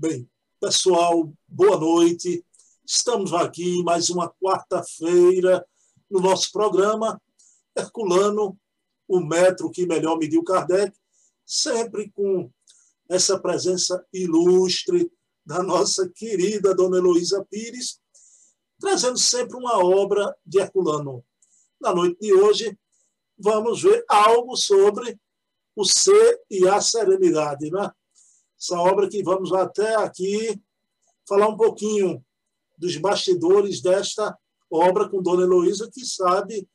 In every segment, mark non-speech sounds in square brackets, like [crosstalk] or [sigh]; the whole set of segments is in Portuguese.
Bem, pessoal, boa noite. Estamos aqui mais uma quarta-feira no nosso programa Herculano, o metro que melhor mediu Kardec, sempre com essa presença ilustre da nossa querida Dona Heloísa Pires, trazendo sempre uma obra de Herculano. Na noite de hoje, vamos ver algo sobre o ser e a serenidade, né? Essa obra que vamos até aqui falar um pouquinho dos bastidores desta obra com Dona Heloísa, que sabe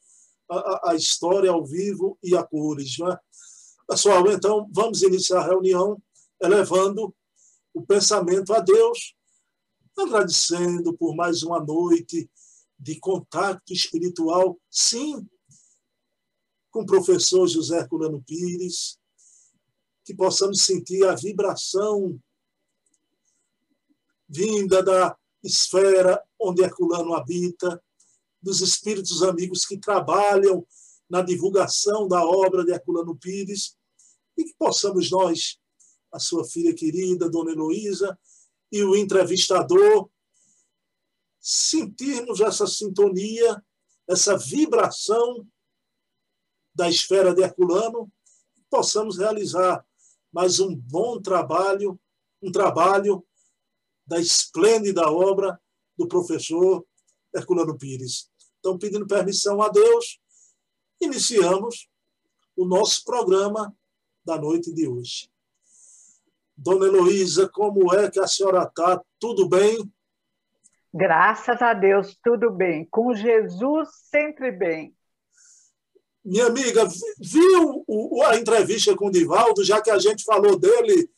a, a história ao vivo e a cores. Né? Pessoal, então, vamos iniciar a reunião elevando o pensamento a Deus, agradecendo por mais uma noite de contato espiritual, sim, com o professor José Herculano Pires, que possamos sentir a vibração vinda da esfera onde Herculano habita, dos espíritos amigos que trabalham na divulgação da obra de Herculano Pires, e que possamos nós, a sua filha querida, Dona Heloísa, e o entrevistador, sentirmos essa sintonia, essa vibração da esfera de Herculano, possamos realizar mais um bom trabalho, um trabalho da esplêndida obra do professor Herculano Pires. Então, pedindo permissão a Deus, iniciamos o nosso programa da noite de hoje. Dona Heloísa, como é que a senhora está? Tudo bem? Graças a Deus, tudo bem. Com Jesus, sempre bem. Minha amiga, viu a entrevista com o Divaldo, já que a gente falou dele?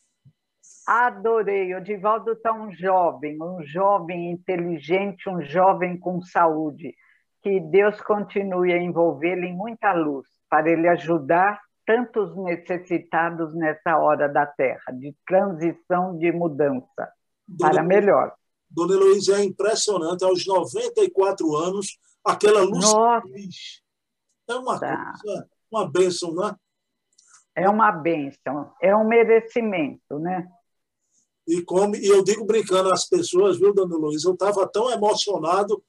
Adorei. O Divaldo está um jovem, um jovem inteligente, um jovem com saúde. Que Deus continue a envolvê-lo em muita luz, para ele ajudar tantos necessitados nessa hora da Terra, de transição, de mudança, Dona para melhor. Dona Heloísa, é impressionante, aos 94 anos, aquela luz. Nossa. É uma tá. coisa, uma bênção, não é? É uma bênção, é um merecimento, né? E, como, e eu digo brincando às pessoas, viu, Dona Luiz, eu estava tão emocionado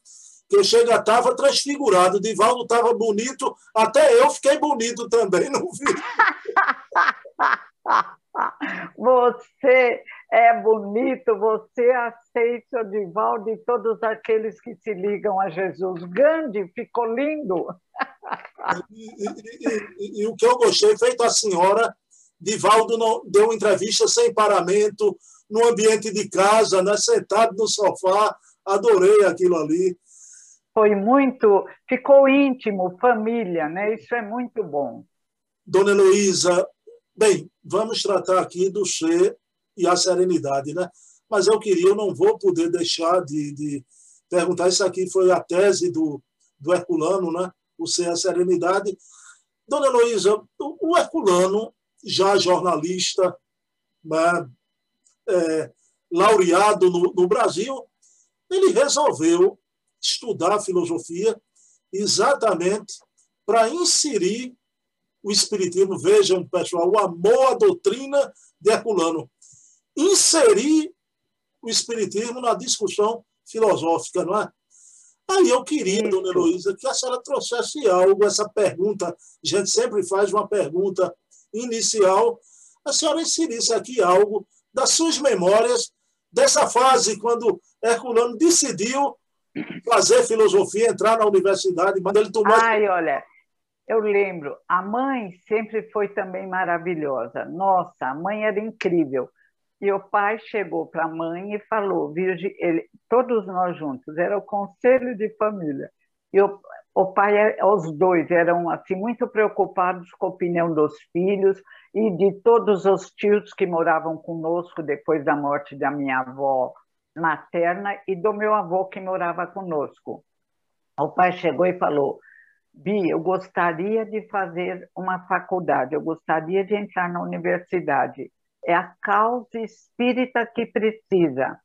que eu chega estava transfigurado. Divaldo estava bonito, até eu fiquei bonito também, [laughs] não vi? [laughs] Você é bonito, você aceita o Divaldo e todos aqueles que se ligam a Jesus. Gandhi ficou lindo. [laughs] E, e, e, e o que eu gostei, feito a senhora, Divaldo não, deu entrevista sem paramento, no ambiente de casa, né, sentado no sofá. Adorei aquilo ali. Foi muito, ficou íntimo, família, né? Isso é muito bom. Dona Heloísa, bem, vamos tratar aqui do ser e a serenidade, né? Mas eu queria, eu não vou poder deixar de, de perguntar, isso aqui foi a tese do, do Herculano, né? O ser a serenidade. Dona Heloísa, o Herculano, já jornalista, né? é, laureado no, no Brasil, ele resolveu estudar filosofia exatamente para inserir o espiritismo. Vejam, pessoal, o amor à doutrina de Herculano. Inserir o espiritismo na discussão filosófica, não é? Aí eu queria, dona Heloísa, que a senhora trouxesse algo, essa pergunta. A gente sempre faz uma pergunta inicial. A senhora inserisse aqui algo das suas memórias dessa fase, quando Herculano decidiu fazer filosofia, entrar na universidade, mas ele tomou. Ai, olha, eu lembro, a mãe sempre foi também maravilhosa. Nossa, a mãe era incrível. E o pai chegou para a mãe e falou, Virgem, ele, todos nós juntos, era o conselho de família. E o, o pai, os dois eram assim muito preocupados com a opinião dos filhos e de todos os tios que moravam conosco depois da morte da minha avó materna e do meu avô que morava conosco. O pai chegou e falou: Bi, eu gostaria de fazer uma faculdade, eu gostaria de entrar na universidade. É a causa espírita que precisa.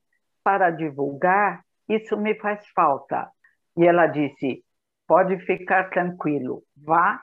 Para divulgar, isso me faz falta. E ela disse: pode ficar tranquilo, vá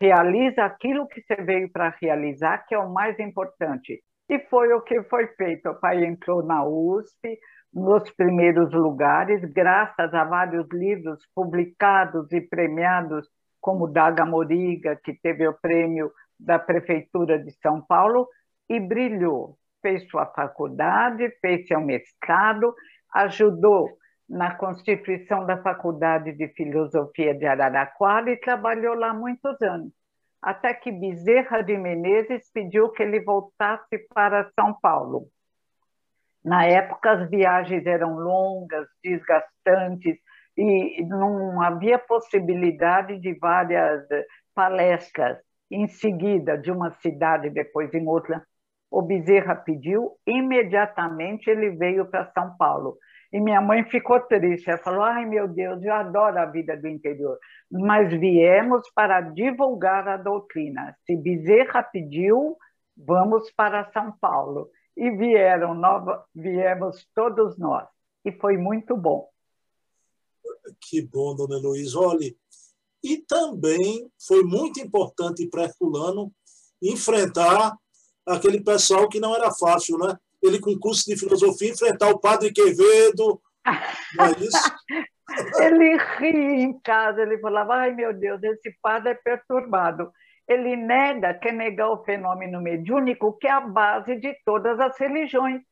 realiza aquilo que você veio para realizar, que é o mais importante. E foi o que foi feito. O pai entrou na USP, nos primeiros lugares, graças a vários livros publicados e premiados, como Daga Moriga, que teve o prêmio da Prefeitura de São Paulo, e brilhou. Fez sua faculdade, fez seu mestrado, ajudou na constituição da Faculdade de Filosofia de Araraquara e trabalhou lá muitos anos, até que Bezerra de Menezes pediu que ele voltasse para São Paulo. Na época, as viagens eram longas, desgastantes, e não havia possibilidade de várias palestras em seguida, de uma cidade, depois em outra. O Bezerra pediu, imediatamente ele veio para São Paulo. E minha mãe ficou triste. Ela falou: Ai, meu Deus, eu adoro a vida do interior. Mas viemos para divulgar a doutrina. Se Bezerra pediu, vamos para São Paulo. E vieram, nova, viemos todos nós. E foi muito bom. Que bom, dona Heloísa. Olha, e também foi muito importante para Herculano enfrentar aquele pessoal que não era fácil, né? ele com curso de filosofia enfrentar o padre Quevedo. [laughs] Não é isso? ele ria em casa, ele falava, ai meu Deus, esse padre é perturbado. Ele nega, quer negar o fenômeno mediúnico, que é a base de todas as religiões,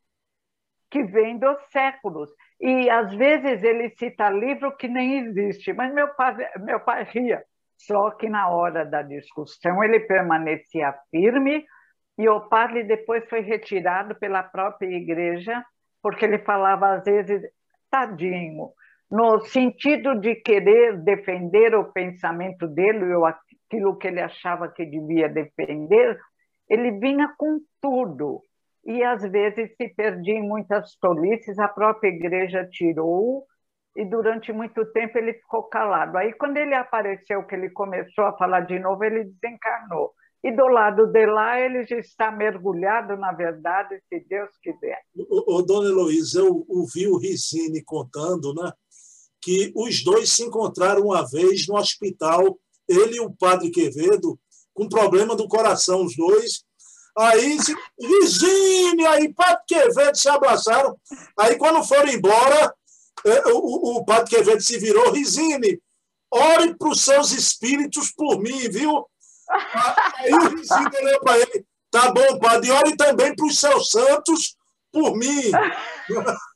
que vem dos séculos. E às vezes ele cita livro que nem existe, mas meu pai, meu pai ria. Só que na hora da discussão ele permanecia firme, e o padre depois foi retirado pela própria igreja, porque ele falava às vezes, tadinho, no sentido de querer defender o pensamento dele, ou aquilo que ele achava que devia defender, ele vinha com tudo. E às vezes se perdia em muitas tolices, a própria igreja tirou e durante muito tempo ele ficou calado. Aí, quando ele apareceu, que ele começou a falar de novo, ele desencarnou. E do lado de lá ele já está mergulhado na verdade, se Deus quiser. O, o dona Heloísa, eu ouvi o Rizini contando né, que os dois se encontraram uma vez no hospital, ele e o padre Quevedo, com problema do coração, os dois. Aí, Rizini, aí padre Quevedo se abraçaram. Aí, quando foram embora, é, o, o padre Quevedo se virou, Rizini, ore para os seus espíritos por mim, viu? Aí o vizinho olhou para ele, tá bom, padre, ore também para os seus santos por mim. [laughs]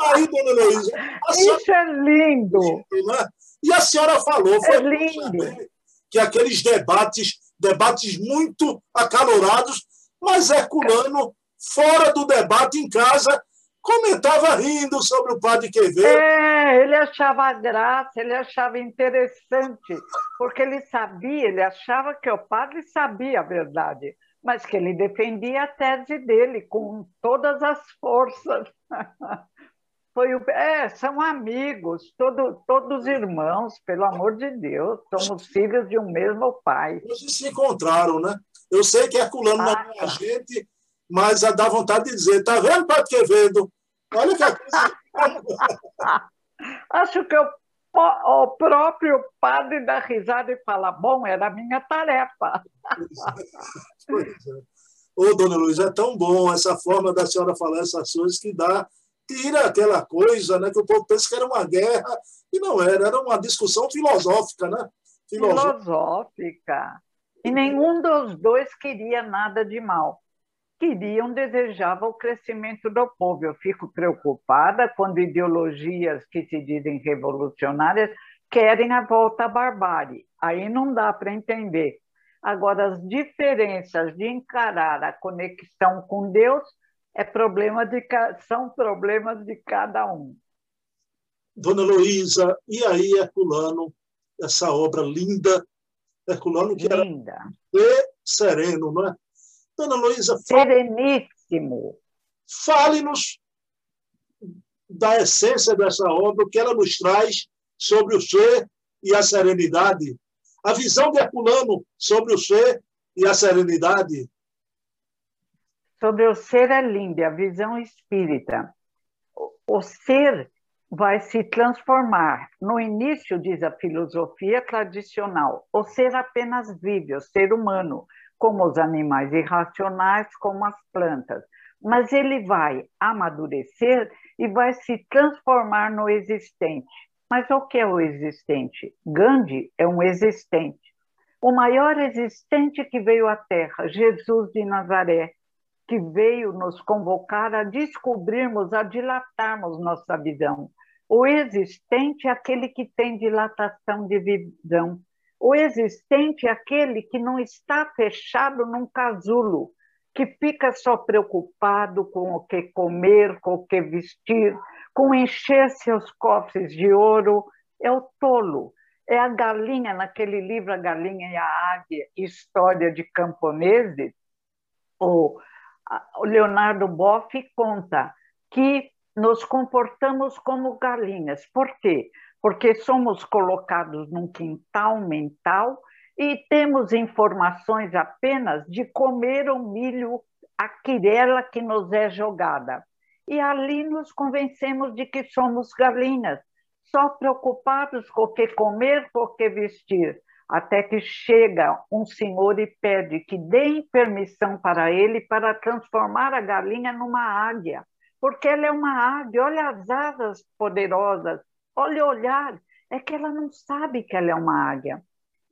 Aí, dona Heloísa. Isso é lindo. Né? E a senhora falou, foi é lindo. que aqueles debates, debates muito acalorados, mas Herculano, fora do debate em casa, comentava rindo sobre o padre Quevedo. É, ele achava graça, ele achava interessante, porque ele sabia, ele achava que o padre sabia a verdade, mas que ele defendia a tese dele com todas as forças. [laughs] Foi o, é, são amigos, todo, todos irmãos, pelo amor de Deus, somos filhos de um mesmo pai. Hoje se encontraram, né? Eu sei que Herculano ah, não é a gente, mas dá vontade de dizer, tá vendo, Padre Quevedo? Olha que. [laughs] Acho que o, o próprio padre dá risada e fala, bom, era a minha tarefa. [laughs] Pois é. Ô, dona Luísa, é tão bom essa forma da senhora falar essas coisas que dá, tira aquela coisa, né, que o povo pensa que era uma guerra, e não era, era uma discussão filosófica, né? Filosófica. filosófica. E nenhum dos dois queria nada de mal queriam, desejavam o crescimento do povo. Eu fico preocupada quando ideologias que se dizem revolucionárias querem a volta à barbárie. Aí não dá para entender. Agora, as diferenças de encarar a conexão com Deus é problema de, são problemas de cada um. Dona Luísa, e aí Herculano, essa obra linda, Herculano que linda. era sereno, não é? Dona Luísa, sereníssimo. Fale-nos da essência dessa obra, o que ela nos traz sobre o ser e a serenidade. A visão de Herculano sobre o ser e a serenidade. Sobre o ser é linda, a visão espírita. O ser vai se transformar. No início, diz a filosofia tradicional, o ser apenas vive, o ser humano, como os animais irracionais, como as plantas. Mas ele vai amadurecer e vai se transformar no existente. Mas o que é o existente? Gandhi é um existente. O maior existente que veio à Terra, Jesus de Nazaré, que veio nos convocar a descobrirmos, a dilatarmos nossa visão, o existente é aquele que tem dilatação de visão. O existente é aquele que não está fechado num casulo, que fica só preocupado com o que comer, com o que vestir, com encher seus cofres de ouro. É o tolo. É a galinha, naquele livro A Galinha e a Águia, História de Camponeses, o Leonardo Boff conta que nos comportamos como galinhas. Por quê? Porque somos colocados num quintal mental e temos informações apenas de comer o milho, a quirela que nos é jogada. E ali nos convencemos de que somos galinhas, só preocupados com o que comer, com o que vestir, até que chega um senhor e pede que deem permissão para ele para transformar a galinha numa águia porque ela é uma águia, olha as asas poderosas, olha o olhar, é que ela não sabe que ela é uma águia.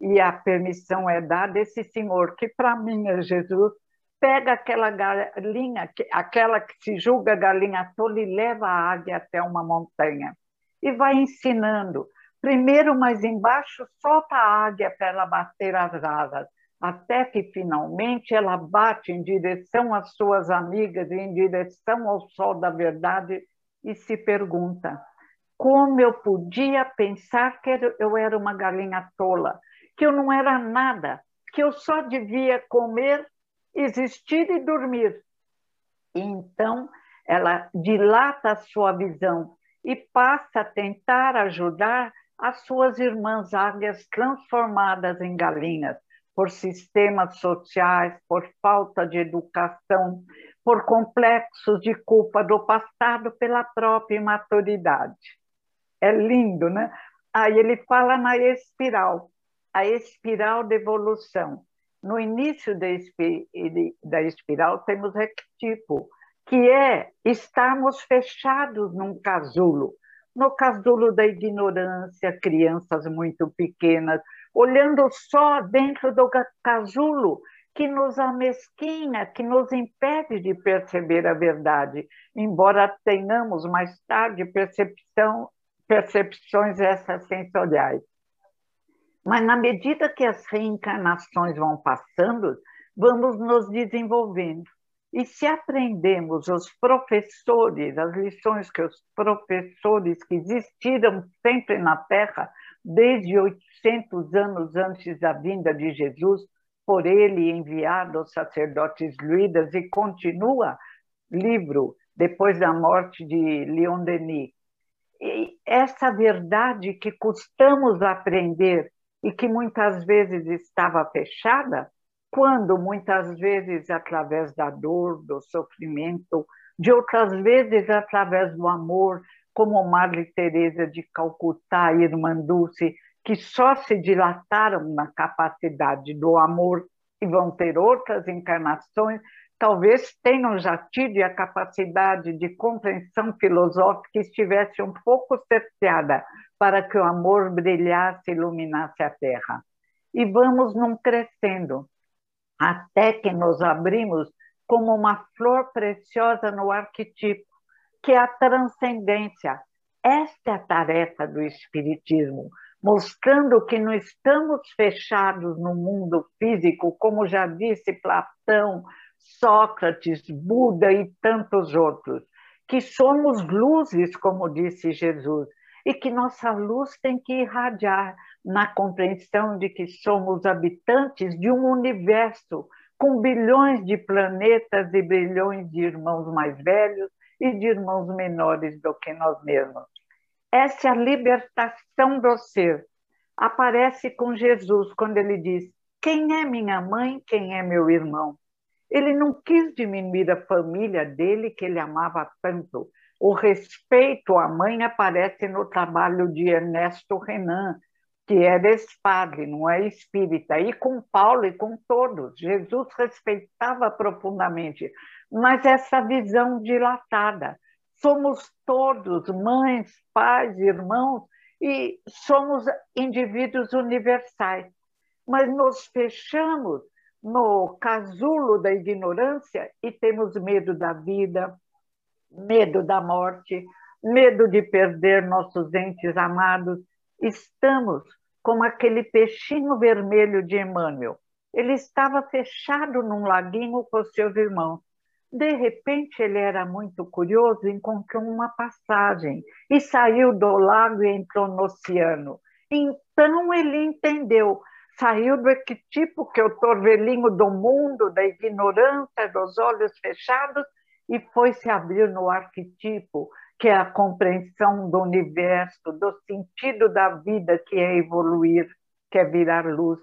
E a permissão é dada esse senhor, que para mim é Jesus, pega aquela galinha, aquela que se julga galinha tola e leva a águia até uma montanha. E vai ensinando. Primeiro, mais embaixo, solta a águia para ela bater as asas até que finalmente ela bate em direção às suas amigas em direção ao sol da verdade e se pergunta: como eu podia pensar que eu era uma galinha tola, que eu não era nada, que eu só devia comer, existir e dormir? Então ela dilata a sua visão e passa a tentar ajudar as suas irmãs águias transformadas em galinhas por sistemas sociais, por falta de educação, por complexos de culpa do passado, pela própria imaturidade. É lindo, né? Aí ele fala na espiral, a espiral de evolução. No início da espiral temos rectipo, que é estarmos fechados num casulo, no casulo da ignorância, crianças muito pequenas, olhando só dentro do casulo que nos amesquinha, que nos impede de perceber a verdade, embora tenhamos mais tarde percepção, percepções extrasensoriais. Mas na medida que as reencarnações vão passando, vamos nos desenvolvendo. E se aprendemos os professores, as lições que os professores que existiram sempre na Terra, desde 800 anos antes da vinda de Jesus, por ele enviado aos sacerdotes druidas e continua livro depois da morte de Leon Denis. Essa verdade que custamos aprender e que muitas vezes estava fechada, quando muitas vezes através da dor, do sofrimento, de outras vezes através do amor, como Marli Teresa de Calcutá e Irmã Dulce, que só se dilataram na capacidade do amor e vão ter outras encarnações, talvez tenham já tido a capacidade de compreensão filosófica estivesse um pouco cerceada para que o amor brilhasse e iluminasse a Terra. E vamos num crescendo, até que nos abrimos como uma flor preciosa no arquetipo, que é a transcendência. Esta é a tarefa do Espiritismo, mostrando que não estamos fechados no mundo físico, como já disse Platão, Sócrates, Buda e tantos outros, que somos luzes, como disse Jesus, e que nossa luz tem que irradiar na compreensão de que somos habitantes de um universo com bilhões de planetas e bilhões de irmãos mais velhos e de irmãos menores do que nós mesmos. Essa é a libertação do ser. Aparece com Jesus quando ele diz: Quem é minha mãe, quem é meu irmão? Ele não quis diminuir a família dele, que ele amava tanto. O respeito à mãe aparece no trabalho de Ernesto Renan, que era ex-padre, não é espírita, e com Paulo e com todos. Jesus respeitava profundamente, mas essa visão dilatada. Somos todos mães, pais, irmãos, e somos indivíduos universais, mas nos fechamos no casulo da ignorância e temos medo da vida, medo da morte, medo de perder nossos entes amados. Estamos como aquele peixinho vermelho de Emmanuel. Ele estava fechado num laguinho com seus irmãos. De repente, ele era muito curioso e encontrou uma passagem e saiu do lago e entrou no oceano. Então ele entendeu, saiu do arquetipo que é o torvelinho do mundo, da ignorância, dos olhos fechados, e foi se abrir no arquetipo, que é a compreensão do universo, do sentido da vida, que é evoluir, que é virar luz.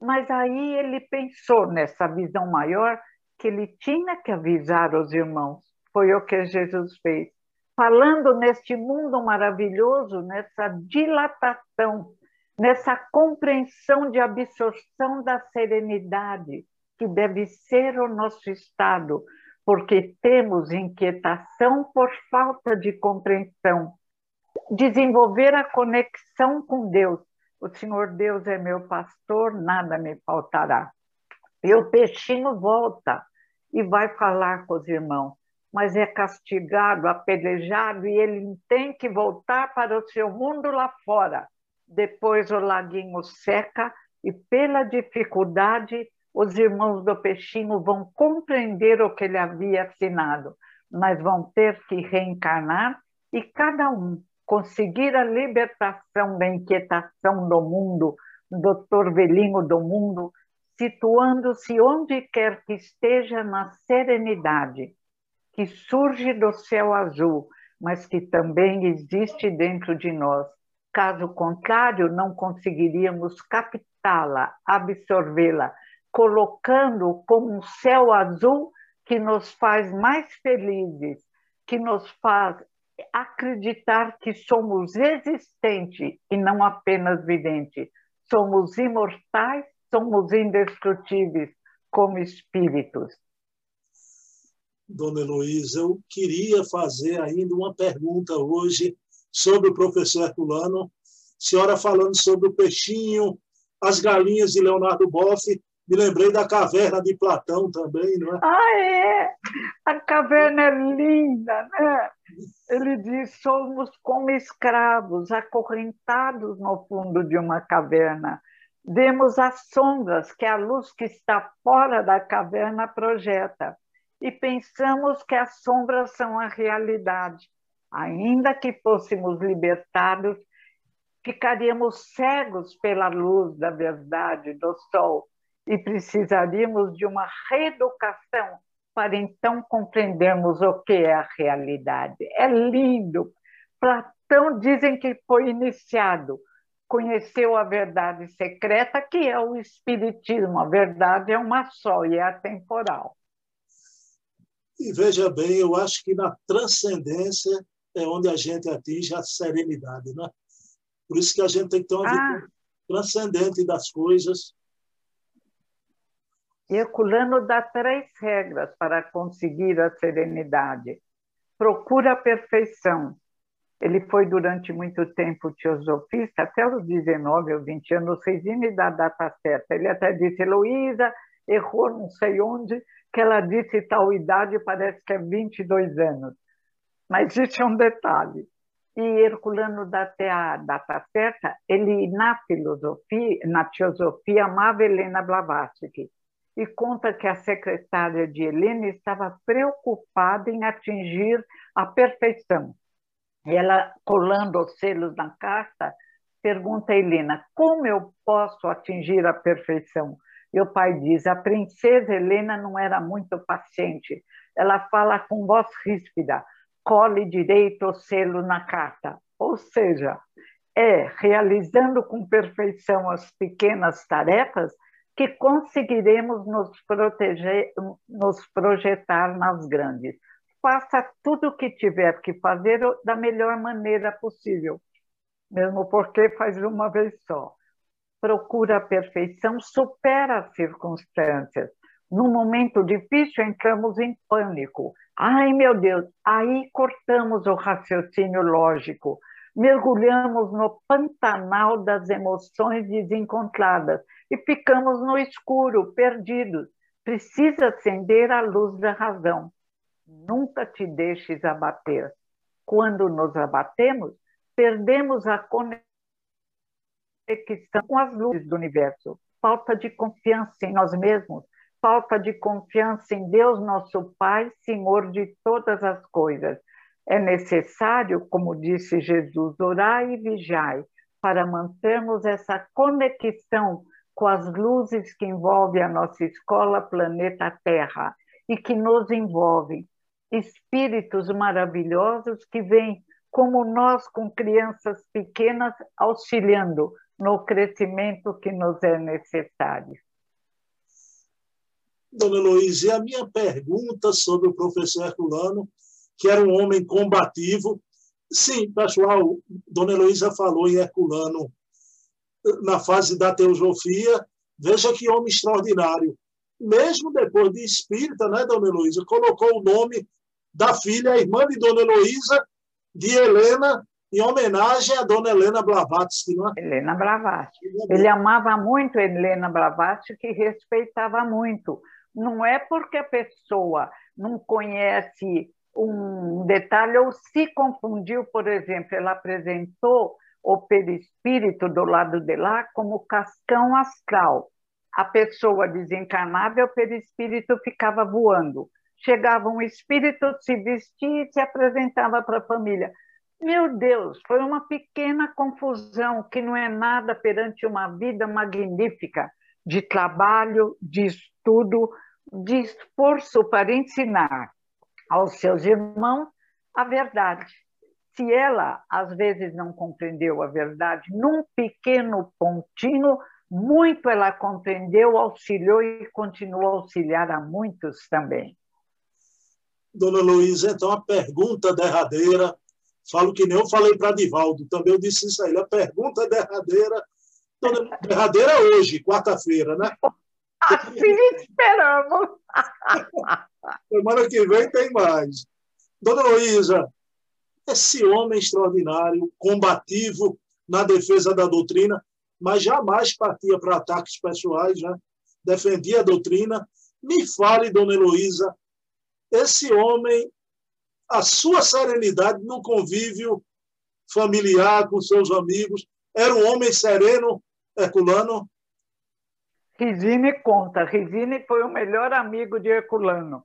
Mas aí ele pensou nessa visão maior que ele tinha que avisar os irmãos. Foi o que Jesus fez. Falando neste mundo maravilhoso, nessa dilatação, nessa compreensão de absorção da serenidade, que deve ser o nosso estado, porque temos inquietação por falta de compreensão. Desenvolver a conexão com Deus. O Senhor Deus é meu pastor, nada me faltará. E o peixinho volta e vai falar com os irmãos, mas é castigado, apedrejado, e ele tem que voltar para o seu mundo lá fora. Depois o laguinho seca e, pela dificuldade, os irmãos do peixinho vão compreender o que ele havia assinado, mas vão ter que reencarnar e cada um conseguir a libertação da inquietação do mundo, do torvelinho do mundo, situando-se onde quer que esteja na serenidade, que surge do céu azul, mas que também existe dentro de nós. Caso contrário, não conseguiríamos captá-la, absorvê-la, colocando como um céu azul que nos faz mais felizes, que nos faz acreditar que somos existentes e não apenas videntes. Somos imortais, somos indestrutíveis como espíritos. Dona Heloísa, eu queria fazer ainda uma pergunta hoje sobre o professor Herculano. Senhora falando sobre o peixinho, as galinhas de Leonardo Boff, me lembrei da caverna de Platão também, não é? Ah, é! A caverna é linda, né? Ele diz: somos como escravos, acorrentados no fundo de uma caverna. Vemos as sombras que a luz que está fora da caverna projeta e pensamos que as sombras são a realidade. Ainda que fôssemos libertados, ficaríamos cegos pela luz da verdade, do sol e precisaríamos de uma reeducação para então compreendermos o que é a realidade. É lindo. Platão dizem que foi iniciado, conheceu a verdade secreta, que é o Espiritismo. A verdade é uma só e é atemporal. E veja bem, eu acho que na transcendência é onde a gente atinge a serenidade, né? Por isso que a gente tem que ter uma ah. visão transcendente das coisas, Herculano dá três regras para conseguir a serenidade. Procura a perfeição. Ele foi durante muito tempo teosofista, até os 19 ou 20 anos, não sei se me dá a data certa. Ele até disse, Heloísa errou não sei onde, que ela disse tal idade, parece que é 22 anos. Mas é um detalhe. E Herculano dá até a data certa, ele na filosofia, na teosofia, amava Helena Blavatsky e conta que a secretária de Helena estava preocupada em atingir a perfeição. Ela, colando os selos na carta, pergunta a Helena: como eu posso atingir a perfeição? E o pai diz: a princesa Helena não era muito paciente. Ela fala com voz ríspida: cole direito o selo na carta. Ou seja, é realizando com perfeição as pequenas tarefas que conseguiremos nos proteger, nos projetar nas grandes. faça tudo o que tiver que fazer da melhor maneira possível, mesmo porque faz uma vez só. Procura a perfeição, supera as circunstâncias. No momento difícil, entramos em pânico. Ai, meu Deus! Aí cortamos o raciocínio lógico, mergulhamos no pantanal das emoções desencontradas e ficamos no escuro, perdidos. Precisa acender a luz da razão. Nunca te deixes abater. Quando nos abatemos, perdemos a conexão com as luzes do universo. Falta de confiança em nós mesmos, falta de confiança em Deus, nosso Pai, Senhor de todas as coisas. É necessário, como disse Jesus, orar e vigiar para mantermos essa conexão com as luzes que envolvem a nossa escola, planeta Terra, e que nos envolvem. Espíritos maravilhosos que vêm, como nós, com crianças pequenas, auxiliando no crescimento que nos é necessário. Dona Heloísa, e a minha pergunta sobre o professor Herculano, que era um homem combativo. Sim, pessoal, Dona Heloísa falou em Herculano na fase da teosofia, veja que homem extraordinário. Mesmo depois de espírita, né, Dona Heloísa, colocou o nome da filha, a irmã de Dona Heloísa, de Helena, em homenagem a Dona Helena Blavatsky. Não é? Helena Blavatsky. Ele amava muito Helena Blavatsky, que respeitava muito. Não é porque a pessoa não conhece um detalhe ou se confundiu, por exemplo, ela apresentou o perispírito do lado de lá como cascão astral. A pessoa desencarnava e o perispírito ficava voando. Chegava um espírito, se vestia e se apresentava para a família. Meu Deus, foi uma pequena confusão que não é nada perante uma vida magnífica de trabalho, de estudo, de esforço para ensinar aos seus irmãos a verdade se ela às vezes não compreendeu a verdade num pequeno pontinho, muito ela compreendeu, auxiliou e continuou a auxiliar a muitos também. Dona Luísa, então a pergunta derradeira, falo que nem eu falei para Divaldo, também eu disse isso aí, a pergunta derradeira, derradeira hoje, quarta-feira, né? Assim esperamos. Semana que vem tem mais. Dona Luísa, esse homem extraordinário, combativo na defesa da doutrina, mas jamais partia para ataques pessoais, né? defendia a doutrina. Me fale, dona Heloísa, esse homem, a sua serenidade no convívio familiar com seus amigos, era um homem sereno, Herculano? Rizine conta, Rizine foi o melhor amigo de Herculano.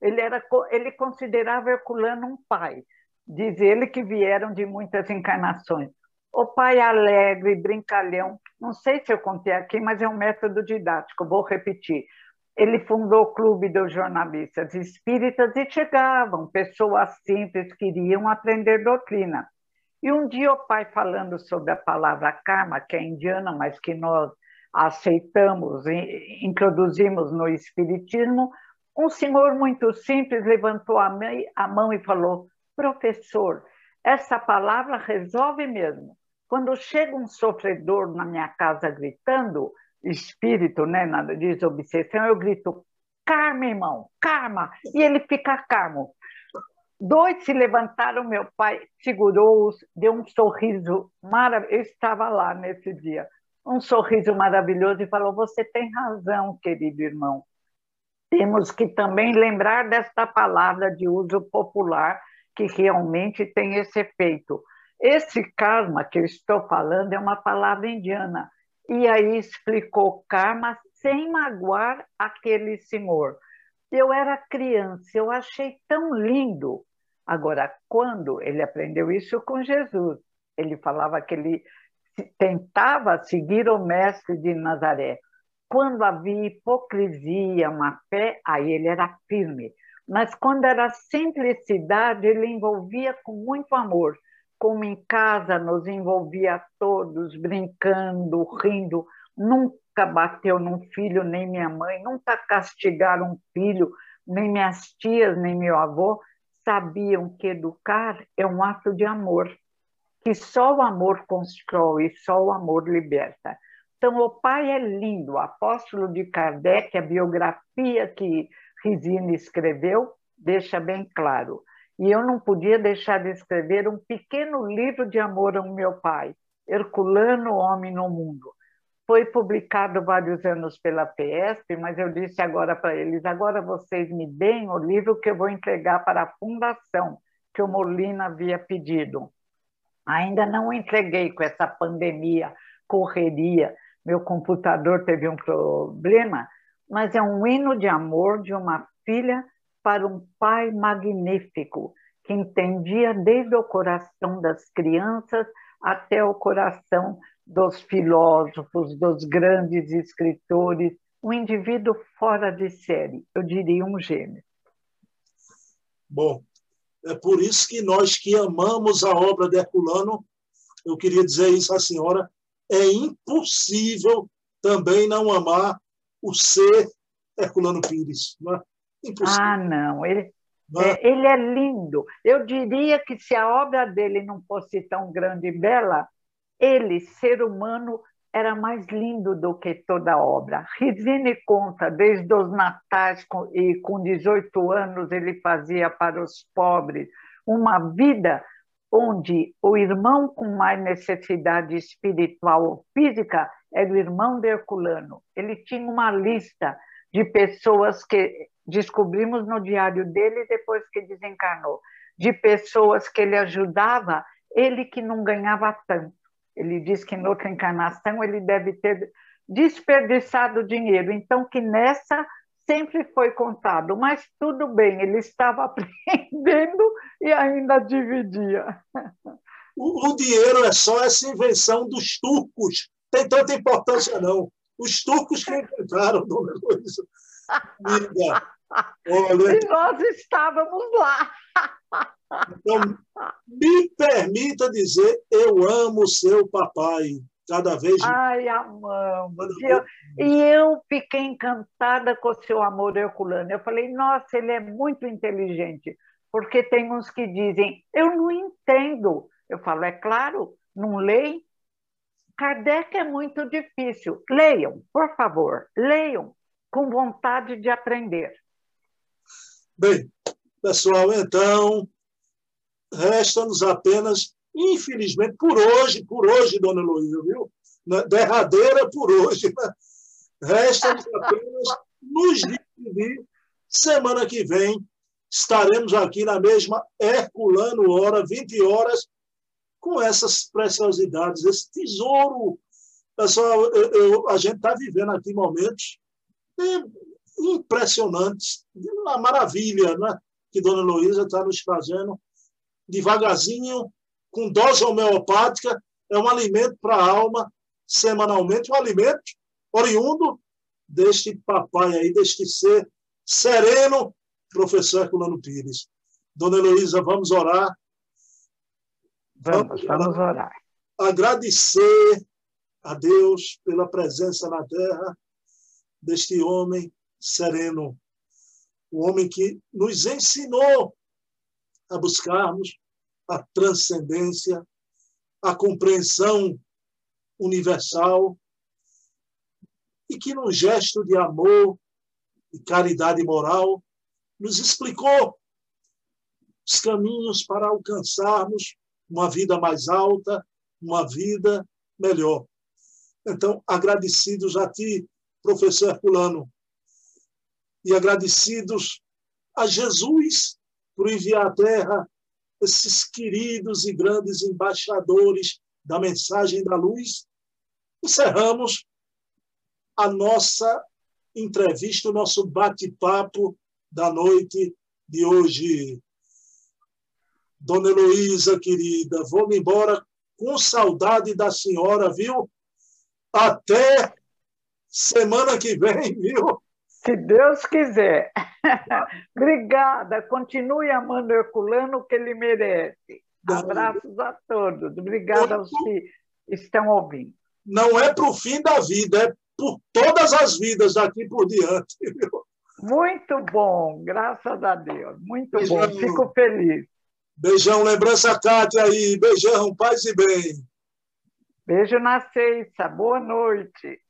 Ele, era, ele considerava Herculano um pai. Diz ele que vieram de muitas encarnações. O pai alegre, brincalhão, não sei se eu contei aqui, mas é um método didático, vou repetir. Ele fundou o Clube dos Jornalistas Espíritas e chegavam pessoas simples que queriam aprender doutrina. E um dia o pai falando sobre a palavra karma, que é indiana, mas que nós aceitamos introduzimos no Espiritismo, um senhor muito simples levantou a mão e falou: Professor, essa palavra resolve mesmo. Quando chega um sofredor na minha casa gritando, espírito, né, nada diz obsessão, eu grito, karma, irmão, karma, e ele fica calmo. Dois se levantaram, meu pai segurou-os, deu um sorriso maravilhoso, eu estava lá nesse dia, um sorriso maravilhoso e falou, você tem razão, querido irmão. Temos que também lembrar desta palavra de uso popular, que realmente tem esse efeito. Esse karma que eu estou falando é uma palavra indiana, e aí explicou karma sem magoar aquele senhor. Eu era criança, eu achei tão lindo. Agora, quando ele aprendeu isso com Jesus, ele falava que ele tentava seguir o mestre de Nazaré. Quando havia hipocrisia, má fé, aí ele era firme. Mas quando era simplicidade, ele envolvia com muito amor, como em casa nos envolvia todos, brincando, rindo, nunca bateu num filho, nem minha mãe, nunca castigaram um filho, nem minhas tias, nem meu avô, sabiam que educar é um ato de amor, que só o amor constrói, só o amor liberta. Então, o pai é lindo, o apóstolo de Kardec, a biografia que Rizine escreveu, deixa bem claro. E eu não podia deixar de escrever um pequeno livro de amor ao meu pai, Herculano, Homem no Mundo. Foi publicado vários anos pela PESP, mas eu disse agora para eles: agora vocês me deem o livro que eu vou entregar para a fundação que o Molina havia pedido. Ainda não entreguei com essa pandemia, correria. Meu computador teve um problema, mas é um hino de amor de uma filha para um pai magnífico, que entendia desde o coração das crianças até o coração dos filósofos, dos grandes escritores, um indivíduo fora de série, eu diria um gênio. Bom, é por isso que nós que amamos a obra de Herculano, eu queria dizer isso à senhora, é impossível também não amar o ser Herculano Pires. Não é? Impossível. Ah, não, ele, não é? É, ele é lindo. Eu diria que se a obra dele não fosse tão grande e bela, ele, ser humano, era mais lindo do que toda a obra. Rizine conta, desde os natais, e com 18 anos ele fazia para os pobres uma vida onde o irmão com mais necessidade espiritual ou física era o irmão de Herculano. Ele tinha uma lista de pessoas que descobrimos no diário dele depois que desencarnou, de pessoas que ele ajudava, ele que não ganhava tanto. Ele diz que em outra encarnação ele deve ter desperdiçado dinheiro, então que nessa sempre foi contado, mas tudo bem, ele estava [laughs] aprendendo e ainda dividia. O, o dinheiro é só essa invenção dos turcos, tem tanta importância não. Os turcos que inventaram, dona Luísa. Olha, e nós estávamos lá. Então, me permita dizer, eu amo seu papai. Cada vez Ai, amamos. E eu, e eu fiquei encantada com o seu amor herculano. Eu falei, nossa, ele é muito inteligente. Porque tem uns que dizem, eu não entendo. Eu falo, é claro, não leem. Kardec é muito difícil. Leiam, por favor, leiam com vontade de aprender. Bem, pessoal, então, resta-nos apenas, infelizmente, por hoje, por hoje, dona Luísa, viu? Derradeira por hoje. Né? Resta-nos apenas nos despedir. Semana que vem estaremos aqui na mesma Herculano Hora, 20 horas, com essas preciosidades, esse tesouro. Pessoal, eu, eu, a gente está vivendo aqui momentos impressionantes, uma maravilha né? Que Dona Luísa está nos trazendo devagarzinho, com dose homeopática, é um alimento para a alma, semanalmente, um alimento oriundo deste papai aí, deste ser sereno, professor Herculano Pires. Dona Heloísa, vamos orar. Vamos, vamos orar. Agradecer a Deus pela presença na terra deste homem sereno, o homem que nos ensinou a buscarmos a transcendência, a compreensão universal e que, num gesto de amor e caridade moral, nos explicou os caminhos para alcançarmos uma vida mais alta, uma vida melhor. Então, agradecidos a ti, professor Herculano, e agradecidos a Jesus por enviar à Terra esses queridos e grandes embaixadores da mensagem da luz, encerramos a nossa entrevista, o nosso bate-papo da noite de hoje. Dona Heloísa, querida, vou embora com saudade da senhora, viu? Até semana que vem, viu? Se Deus quiser. [laughs] Obrigada. Continue amando Herculano, que ele merece. Abraços a todos. Obrigada aos que estão ouvindo. Não é para o fim da vida, é por todas as vidas daqui por diante. Muito bom, graças a Deus. Muito Beijão. bom, fico feliz. Beijão, lembrança Cátia aí. Beijão, paz e bem. Beijo na Ceiça, boa noite.